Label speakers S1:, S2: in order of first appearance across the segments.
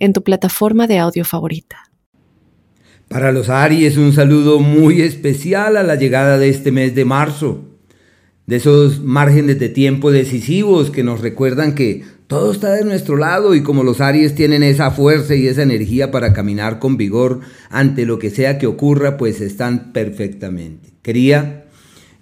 S1: en tu plataforma de audio favorita.
S2: Para los Aries, un saludo muy especial a la llegada de este mes de marzo, de esos márgenes de tiempo decisivos que nos recuerdan que todo está de nuestro lado y como los Aries tienen esa fuerza y esa energía para caminar con vigor ante lo que sea que ocurra, pues están perfectamente. Quería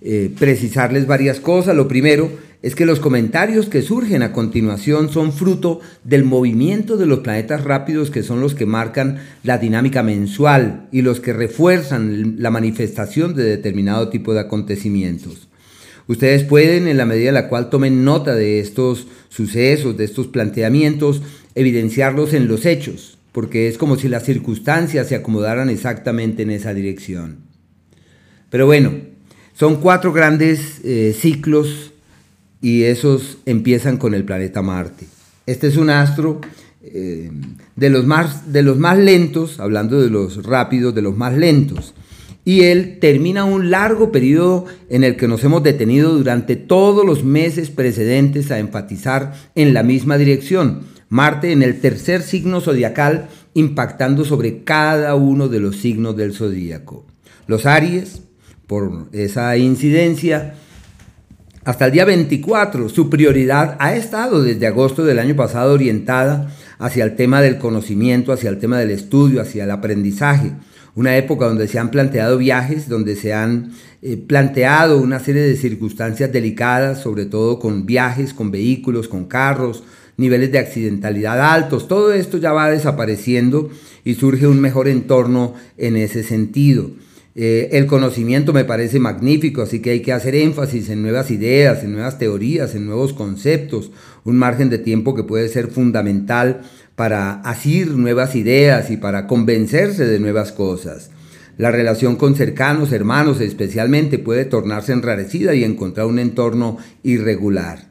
S2: eh, precisarles varias cosas. Lo primero, es que los comentarios que surgen a continuación son fruto del movimiento de los planetas rápidos que son los que marcan la dinámica mensual y los que refuerzan la manifestación de determinado tipo de acontecimientos. Ustedes pueden, en la medida en la cual tomen nota de estos sucesos, de estos planteamientos, evidenciarlos en los hechos, porque es como si las circunstancias se acomodaran exactamente en esa dirección. Pero bueno, son cuatro grandes eh, ciclos y esos empiezan con el planeta Marte. Este es un astro eh, de, los más, de los más lentos, hablando de los rápidos, de los más lentos. Y él termina un largo periodo en el que nos hemos detenido durante todos los meses precedentes a enfatizar en la misma dirección. Marte en el tercer signo zodiacal, impactando sobre cada uno de los signos del zodíaco. Los Aries, por esa incidencia, hasta el día 24, su prioridad ha estado desde agosto del año pasado orientada hacia el tema del conocimiento, hacia el tema del estudio, hacia el aprendizaje. Una época donde se han planteado viajes, donde se han eh, planteado una serie de circunstancias delicadas, sobre todo con viajes, con vehículos, con carros, niveles de accidentalidad altos. Todo esto ya va desapareciendo y surge un mejor entorno en ese sentido. Eh, el conocimiento me parece magnífico, así que hay que hacer énfasis en nuevas ideas, en nuevas teorías, en nuevos conceptos, un margen de tiempo que puede ser fundamental para asir nuevas ideas y para convencerse de nuevas cosas. La relación con cercanos, hermanos especialmente, puede tornarse enrarecida y encontrar un entorno irregular.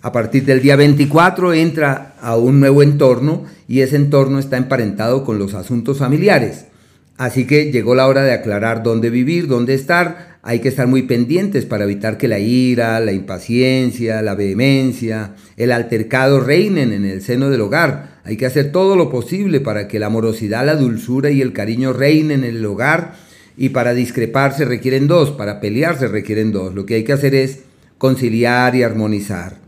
S2: A partir del día 24 entra a un nuevo entorno y ese entorno está emparentado con los asuntos familiares. Así que llegó la hora de aclarar dónde vivir, dónde estar. Hay que estar muy pendientes para evitar que la ira, la impaciencia, la vehemencia, el altercado reinen en el seno del hogar. Hay que hacer todo lo posible para que la amorosidad, la dulzura y el cariño reinen en el hogar. Y para discrepar se requieren dos, para pelear se requieren dos. Lo que hay que hacer es conciliar y armonizar.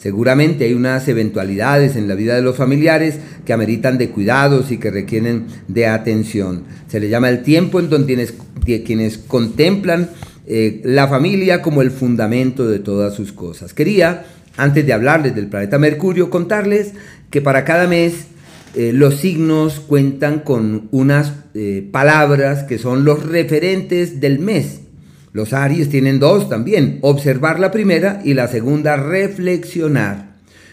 S2: Seguramente hay unas eventualidades en la vida de los familiares que ameritan de cuidados y que requieren de atención. Se le llama el tiempo en donde quienes, contemplan eh, la familia como el fundamento de todas sus cosas. Quería, antes de hablarles del planeta Mercurio, contarles que para cada mes eh, los signos cuentan con unas eh, palabras que son los referentes del mes. Los Aries tienen dos también, observar la primera y la segunda reflexionar.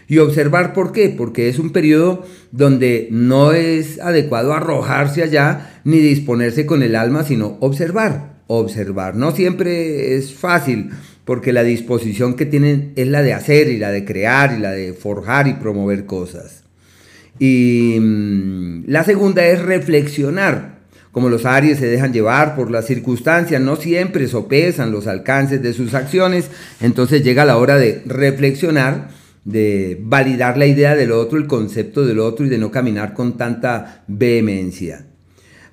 S2: Y observar por qué, porque es un periodo donde no es adecuado arrojarse allá ni disponerse con el alma, sino observar, observar. No siempre es fácil, porque la disposición que tienen es la de hacer y la de crear y la de forjar y promover cosas. Y mm, la segunda es reflexionar, como los Aries se dejan llevar por las circunstancias, no siempre sopesan los alcances de sus acciones, entonces llega la hora de reflexionar, de validar la idea del otro, el concepto del otro y de no caminar con tanta vehemencia.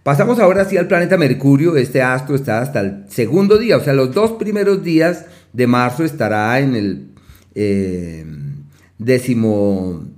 S2: Pasamos ahora sí al planeta Mercurio, este astro está hasta el segundo día, o sea, los dos primeros días de marzo estará en el eh, décimo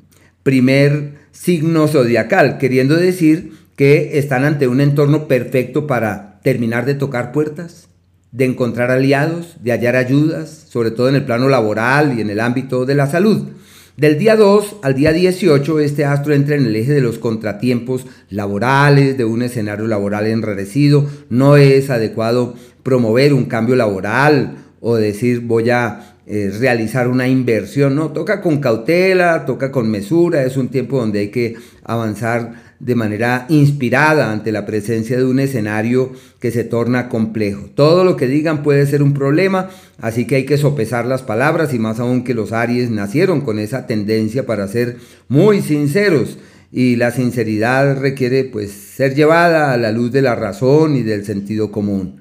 S2: primer signo zodiacal, queriendo decir que están ante un entorno perfecto para terminar de tocar puertas, de encontrar aliados, de hallar ayudas, sobre todo en el plano laboral y en el ámbito de la salud. Del día 2 al día 18, este astro entra en el eje de los contratiempos laborales, de un escenario laboral enrarecido. No es adecuado promover un cambio laboral o decir voy a eh, realizar una inversión, no, toca con cautela, toca con mesura, es un tiempo donde hay que avanzar de manera inspirada ante la presencia de un escenario que se torna complejo. Todo lo que digan puede ser un problema, así que hay que sopesar las palabras y más aún que los Aries nacieron con esa tendencia para ser muy sinceros y la sinceridad requiere pues ser llevada a la luz de la razón y del sentido común.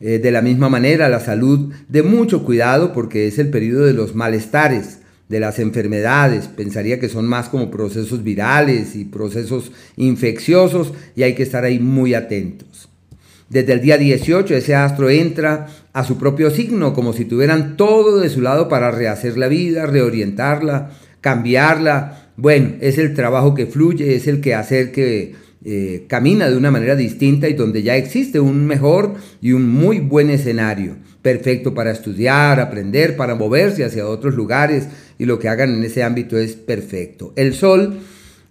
S2: Eh, de la misma manera, la salud de mucho cuidado porque es el periodo de los malestares, de las enfermedades. Pensaría que son más como procesos virales y procesos infecciosos y hay que estar ahí muy atentos. Desde el día 18 ese astro entra a su propio signo como si tuvieran todo de su lado para rehacer la vida, reorientarla, cambiarla. Bueno, es el trabajo que fluye, es el que hacer que eh, camina de una manera distinta y donde ya existe un mejor y un muy buen escenario, perfecto para estudiar, aprender, para moverse hacia otros lugares y lo que hagan en ese ámbito es perfecto. El Sol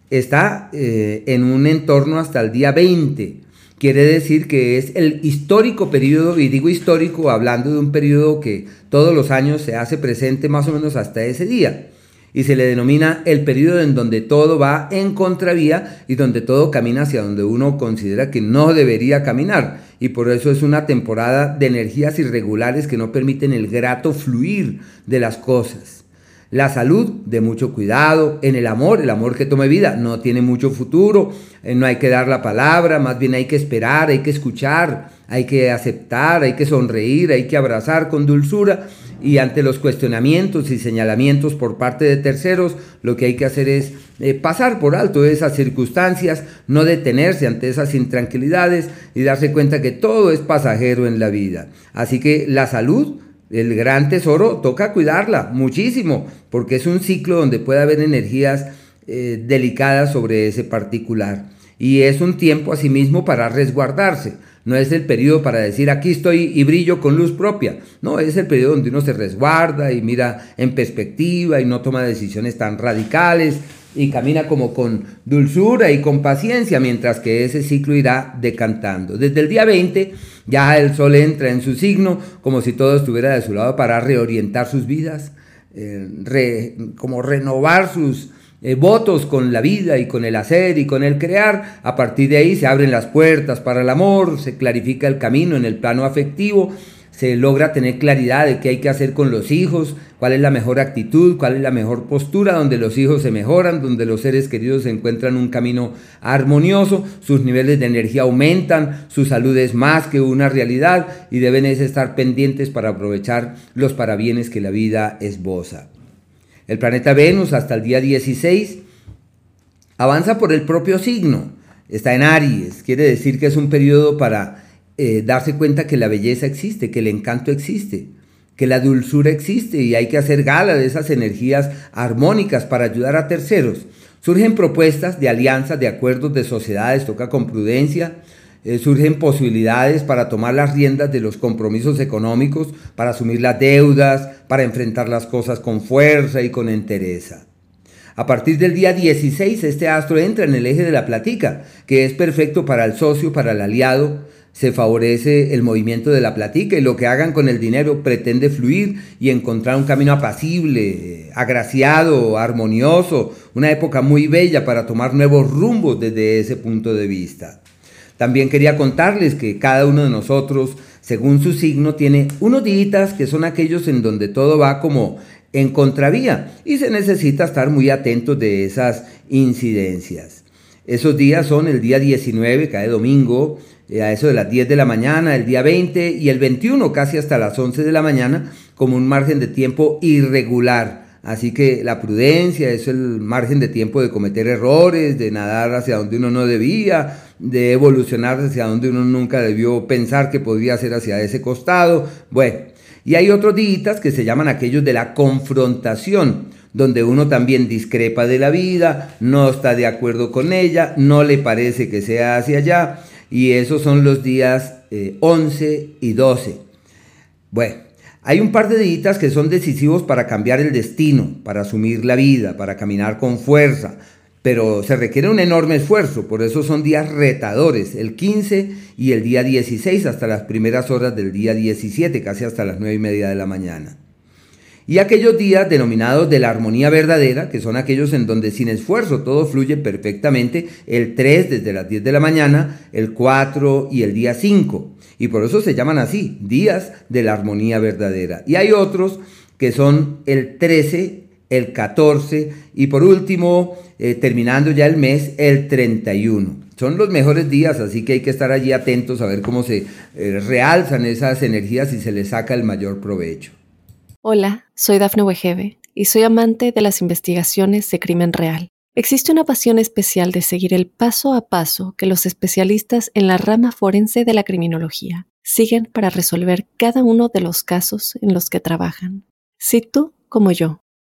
S2: está eh, en un entorno hasta el día 20. Quiere decir que es el histórico periodo, y digo histórico hablando de un periodo que todos los años se hace presente más o menos hasta ese día y se le denomina el periodo en donde todo va en contravía y donde todo camina hacia donde uno considera que no debería caminar. Y por eso es una temporada de energías irregulares que no permiten el grato fluir de las cosas. La salud, de mucho cuidado. En el amor, el amor que tome vida, no tiene mucho futuro. Eh, no hay que dar la palabra, más bien hay que esperar, hay que escuchar, hay que aceptar, hay que sonreír, hay que abrazar con dulzura y ante los cuestionamientos y señalamientos por parte de terceros, lo que hay que hacer es eh, pasar por alto esas circunstancias, no detenerse ante esas intranquilidades y darse cuenta que todo es pasajero en la vida. Así que la salud, el gran tesoro, toca cuidarla muchísimo, porque es un ciclo donde puede haber energías eh, delicadas sobre ese particular. Y es un tiempo asimismo para resguardarse no es el periodo para decir aquí estoy y brillo con luz propia. No, es el periodo donde uno se resguarda y mira en perspectiva y no toma decisiones tan radicales y camina como con dulzura y con paciencia mientras que ese ciclo irá decantando. Desde el día 20 ya el sol entra en su signo como si todo estuviera de su lado para reorientar sus vidas, eh, como renovar sus eh, votos con la vida y con el hacer y con el crear. A partir de ahí se abren las puertas para el amor, se clarifica el camino en el plano afectivo, se logra tener claridad de qué hay que hacer con los hijos, cuál es la mejor actitud, cuál es la mejor postura, donde los hijos se mejoran, donde los seres queridos se encuentran un camino armonioso, sus niveles de energía aumentan, su salud es más que una realidad y deben estar pendientes para aprovechar los parabienes que la vida esboza. El planeta Venus hasta el día 16 avanza por el propio signo, está en Aries, quiere decir que es un periodo para eh, darse cuenta que la belleza existe, que el encanto existe, que la dulzura existe y hay que hacer gala de esas energías armónicas para ayudar a terceros. Surgen propuestas de alianzas, de acuerdos, de sociedades, toca con prudencia, eh, surgen posibilidades para tomar las riendas de los compromisos económicos, para asumir las deudas, para enfrentar las cosas con fuerza y con entereza. A partir del día 16 este astro entra en el eje de la platica, que es perfecto para el socio, para el aliado, se favorece el movimiento de la platica y lo que hagan con el dinero pretende fluir y encontrar un camino apacible, agraciado, armonioso, una época muy bella para tomar nuevos rumbos desde ese punto de vista. También quería contarles que cada uno de nosotros, según su signo, tiene unos días que son aquellos en donde todo va como en contravía y se necesita estar muy atentos de esas incidencias. Esos días son el día 19, cae domingo, eh, a eso de las 10 de la mañana, el día 20 y el 21 casi hasta las 11 de la mañana, como un margen de tiempo irregular Así que la prudencia es el margen de tiempo de cometer errores, de nadar hacia donde uno no debía, de evolucionar hacia donde uno nunca debió pensar que podría ser hacia ese costado. Bueno, y hay otros días que se llaman aquellos de la confrontación, donde uno también discrepa de la vida, no está de acuerdo con ella, no le parece que sea hacia allá, y esos son los días 11 eh, y 12. Bueno, hay un par de días que son decisivos para cambiar el destino, para asumir la vida, para caminar con fuerza, pero se requiere un enorme esfuerzo, por eso son días retadores, el 15 y el día 16 hasta las primeras horas del día 17, casi hasta las 9 y media de la mañana. y aquellos días denominados de la armonía verdadera, que son aquellos en donde sin esfuerzo todo fluye perfectamente, el 3 desde las 10 de la mañana, el 4 y el día 5. Y por eso se llaman así, días de la armonía verdadera. Y hay otros que son el 13, el 14 y por último, eh, terminando ya el mes, el 31. Son los mejores días, así que hay que estar allí atentos a ver cómo se eh, realzan esas energías y se les saca el mayor provecho.
S1: Hola, soy Dafne Wegebe y soy amante de las investigaciones de crimen real. Existe una pasión especial de seguir el paso a paso que los especialistas en la rama forense de la criminología siguen para resolver cada uno de los casos en los que trabajan. Si tú, como yo,